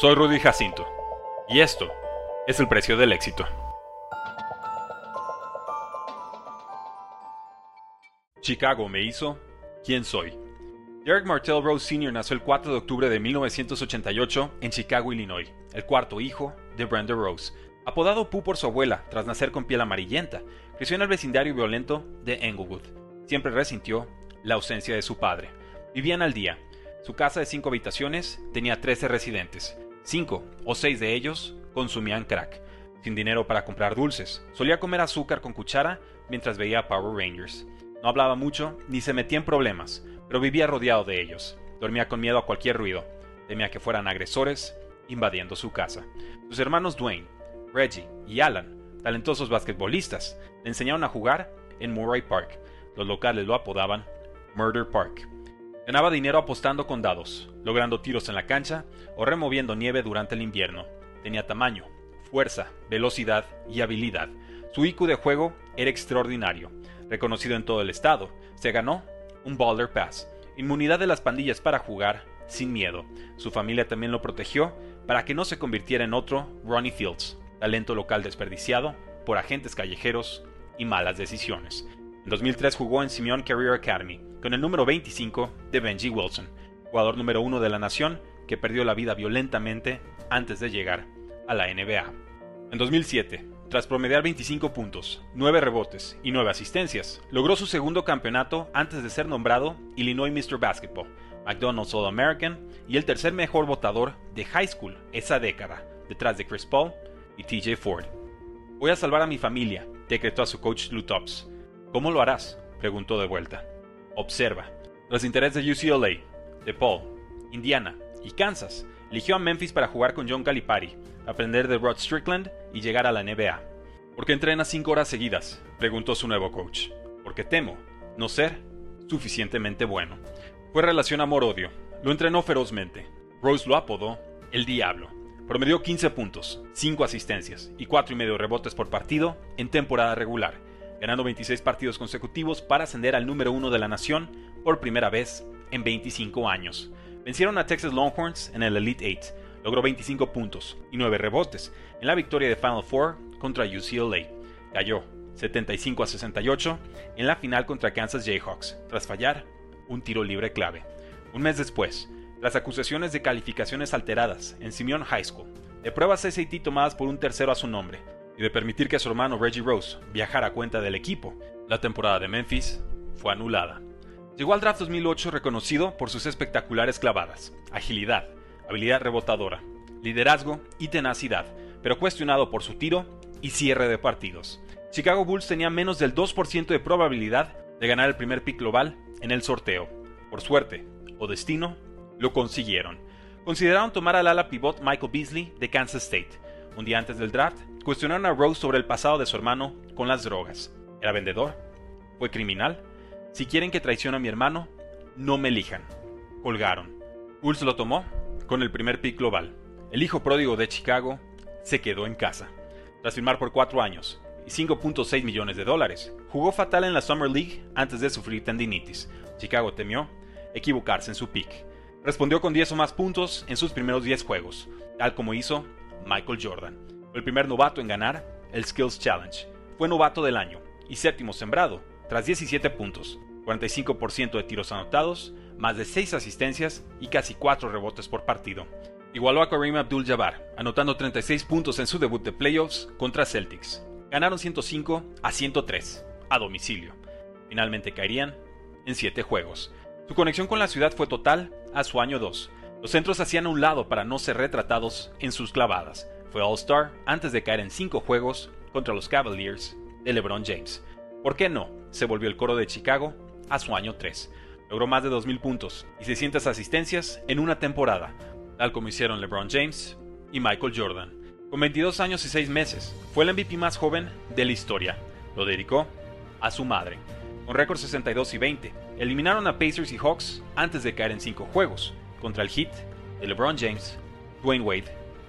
Soy Rudy Jacinto, y esto es el precio del éxito. Chicago me hizo quién soy. Derek Martell Rose Sr. nació el 4 de octubre de 1988 en Chicago, Illinois, el cuarto hijo de Brenda Rose. Apodado Pooh por su abuela tras nacer con piel amarillenta, creció en el vecindario violento de Englewood. Siempre resintió la ausencia de su padre. Vivían al día. Su casa de cinco habitaciones tenía 13 residentes. Cinco o seis de ellos consumían crack. Sin dinero para comprar dulces, solía comer azúcar con cuchara mientras veía Power Rangers. No hablaba mucho ni se metía en problemas, pero vivía rodeado de ellos. Dormía con miedo a cualquier ruido. Temía que fueran agresores invadiendo su casa. Sus hermanos Dwayne, Reggie y Alan, talentosos basquetbolistas, le enseñaron a jugar en Murray Park. Los locales lo apodaban Murder Park. Ganaba dinero apostando con dados, logrando tiros en la cancha o removiendo nieve durante el invierno. Tenía tamaño, fuerza, velocidad y habilidad. Su IQ de juego era extraordinario. Reconocido en todo el estado, se ganó un Baller Pass, inmunidad de las pandillas para jugar sin miedo. Su familia también lo protegió para que no se convirtiera en otro Ronnie Fields, talento local desperdiciado por agentes callejeros y malas decisiones. En 2003 jugó en Simeon Career Academy con el número 25 de Benji Wilson, jugador número uno de la nación que perdió la vida violentamente antes de llegar a la NBA. En 2007, tras promediar 25 puntos, 9 rebotes y 9 asistencias, logró su segundo campeonato antes de ser nombrado Illinois Mr. Basketball, McDonald's All American y el tercer mejor votador de high school esa década, detrás de Chris Paul y TJ Ford. Voy a salvar a mi familia, decretó a su coach Lou Tops. ¿Cómo lo harás? preguntó de vuelta. Observa. Los intereses de UCLA, de Paul, Indiana y Kansas, eligió a Memphis para jugar con John Calipari, aprender de Rod Strickland y llegar a la NBA. ¿Por qué entrena cinco horas seguidas? preguntó su nuevo coach. Porque temo no ser suficientemente bueno. Fue relación amor-odio. Lo entrenó ferozmente. Rose lo apodó el Diablo. Promedió 15 puntos, 5 asistencias y 4 y medio rebotes por partido en temporada regular, ganando 26 partidos consecutivos para ascender al número 1 de la nación por primera vez en 25 años. Vencieron a Texas Longhorns en el Elite 8, logró 25 puntos y 9 rebotes en la victoria de Final Four contra UCLA. Cayó 75 a 68 en la final contra Kansas Jayhawks, tras fallar un tiro libre clave. Un mes después, las acusaciones de calificaciones alteradas en Simeon High School, de pruebas SAT tomadas por un tercero a su nombre, y de permitir que su hermano Reggie Rose viajara a cuenta del equipo, la temporada de Memphis fue anulada. Llegó al draft 2008 reconocido por sus espectaculares clavadas, agilidad, habilidad rebotadora, liderazgo y tenacidad, pero cuestionado por su tiro y cierre de partidos. Chicago Bulls tenía menos del 2% de probabilidad de ganar el primer pick global en el sorteo. Por suerte o destino, lo consiguieron. Consideraron tomar al ala pivot Michael Beasley de Kansas State. Un día antes del draft, cuestionaron a Rose sobre el pasado de su hermano con las drogas. ¿Era vendedor? ¿Fue criminal? Si quieren que traicione a mi hermano, no me elijan. Colgaron. Bulls lo tomó con el primer pick global. El hijo pródigo de Chicago se quedó en casa. Tras firmar por cuatro años y 5.6 millones de dólares, jugó fatal en la Summer League antes de sufrir tendinitis. Chicago temió equivocarse en su pick. Respondió con 10 o más puntos en sus primeros 10 juegos, tal como hizo Michael Jordan. Fue el primer novato en ganar el Skills Challenge. Fue novato del año y séptimo sembrado, tras 17 puntos, 45% de tiros anotados, más de 6 asistencias y casi 4 rebotes por partido. Igualó a Kareem Abdul-Jabbar, anotando 36 puntos en su debut de playoffs contra Celtics. Ganaron 105 a 103, a domicilio. Finalmente caerían en 7 juegos. Su conexión con la ciudad fue total a su año 2. Los centros hacían a un lado para no ser retratados en sus clavadas. Fue All-Star antes de caer en 5 juegos contra los Cavaliers de LeBron James. ¿Por qué no? Se volvió el coro de Chicago a su año 3. Logró más de 2.000 puntos y 600 asistencias en una temporada, tal como hicieron LeBron James y Michael Jordan. Con 22 años y 6 meses, fue el MVP más joven de la historia. Lo dedicó a su madre. Con récord 62 y 20, eliminaron a Pacers y Hawks antes de caer en 5 juegos, contra el Heat de LeBron James, Dwayne Wade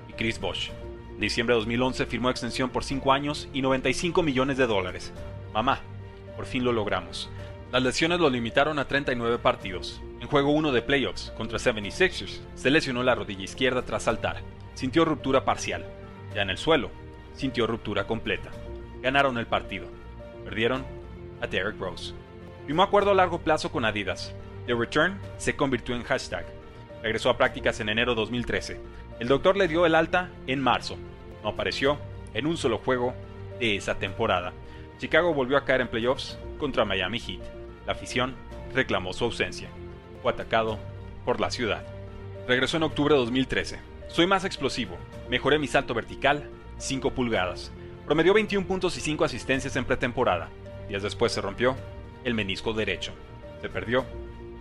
y Chris Bosh. En diciembre de 2011 firmó extensión por 5 años y 95 millones de dólares. Mamá, por fin lo logramos. Las lesiones lo limitaron a 39 partidos. En juego 1 de playoffs contra 76ers, se lesionó la rodilla izquierda tras saltar. sintió ruptura parcial. Ya en el suelo, sintió ruptura completa. Ganaron el partido. Perdieron a Derek Rose. Firmó acuerdo a largo plazo con Adidas. The Return se convirtió en hashtag. Regresó a prácticas en enero 2013. El doctor le dio el alta en marzo. No apareció en un solo juego de esa temporada. Chicago volvió a caer en playoffs contra Miami Heat. La afición reclamó su ausencia. Fue atacado por la ciudad. Regresó en octubre de 2013. Soy más explosivo. Mejoré mi salto vertical 5 pulgadas. Promedió 21 puntos y 5 asistencias en pretemporada. Días después se rompió el menisco derecho. Se perdió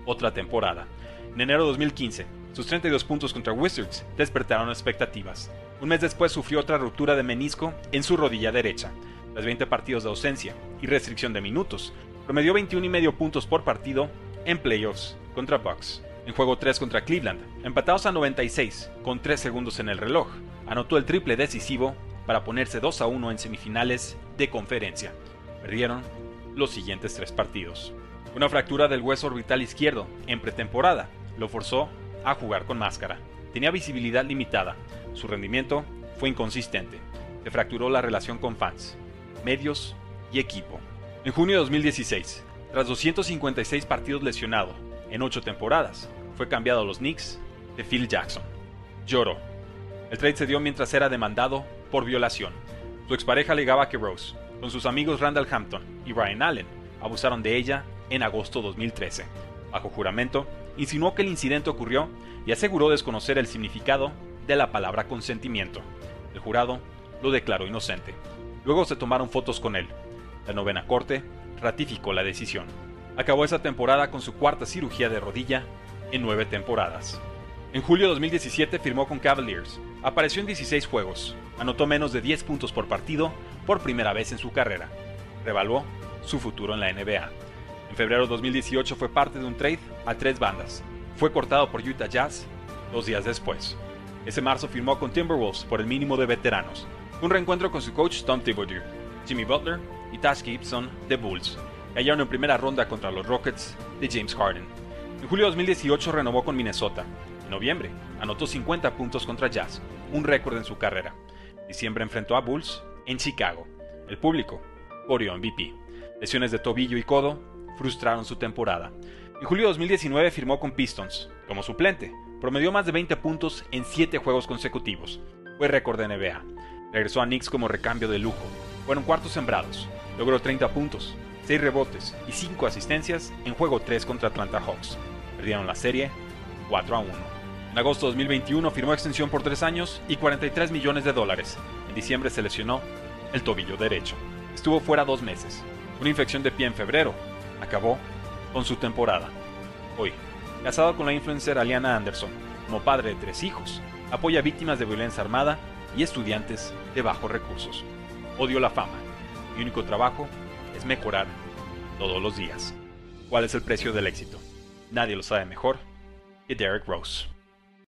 otra temporada. En enero de 2015, sus 32 puntos contra Wizards despertaron expectativas. Un mes después sufrió otra ruptura de menisco en su rodilla derecha. Tras 20 partidos de ausencia y restricción de minutos, promedió 21 y medio puntos por partido en playoffs contra Bucks. En juego 3 contra Cleveland, empatados a 96 con 3 segundos en el reloj, anotó el triple decisivo para ponerse 2 a 1 en semifinales de conferencia. Perdieron los siguientes tres partidos. Una fractura del hueso orbital izquierdo en pretemporada lo forzó a jugar con máscara. Tenía visibilidad limitada, su rendimiento fue inconsistente, se fracturó la relación con fans, medios y equipo. En junio de 2016, tras 256 partidos lesionado en 8 temporadas, fue cambiado a los Knicks de Phil Jackson. Lloró. El trade se dio mientras era demandado por violación. Su expareja alegaba que Rose, con sus amigos Randall Hampton y Ryan Allen, abusaron de ella en agosto de 2013. Bajo juramento, insinuó que el incidente ocurrió y aseguró desconocer el significado de la palabra consentimiento. El jurado lo declaró inocente. Luego se tomaron fotos con él. La novena corte ratificó la decisión. Acabó esa temporada con su cuarta cirugía de rodilla en nueve temporadas. En julio de 2017 firmó con Cavaliers. Apareció en 16 juegos. Anotó menos de 10 puntos por partido por primera vez en su carrera. Revaluó su futuro en la NBA. En febrero de 2018 fue parte de un trade a tres bandas. Fue cortado por Utah Jazz dos días después. Ese marzo firmó con Timberwolves por el mínimo de veteranos. Un reencuentro con su coach Tom Thibodeau, Jimmy Butler y Tash Gibson de Bulls. Cayeron en primera ronda contra los Rockets de James Harden. En julio de 2018 renovó con Minnesota. En noviembre anotó 50 puntos contra Jazz, un récord en su carrera. En diciembre enfrentó a Bulls en Chicago. El público corrió MVP. Lesiones de tobillo y codo frustraron su temporada. En julio de 2019 firmó con Pistons como suplente. Promedió más de 20 puntos en 7 juegos consecutivos. Fue récord de NBA. Regresó a Knicks como recambio de lujo. Fueron cuartos sembrados. Logró 30 puntos, 6 rebotes y 5 asistencias en juego 3 contra Atlanta Hawks. Perdieron la serie 4 a 1. En agosto de 2021 firmó extensión por 3 años y 43 millones de dólares. En diciembre se lesionó el tobillo derecho. Estuvo fuera dos meses. Una infección de pie en febrero. Acabó con su temporada. Hoy, casado con la influencer Aliana Anderson, como padre de tres hijos, apoya víctimas de violencia armada y estudiantes de bajos recursos. Odio la fama. Mi único trabajo es mejorar todos los días. ¿Cuál es el precio del éxito? Nadie lo sabe mejor que Derek Rose.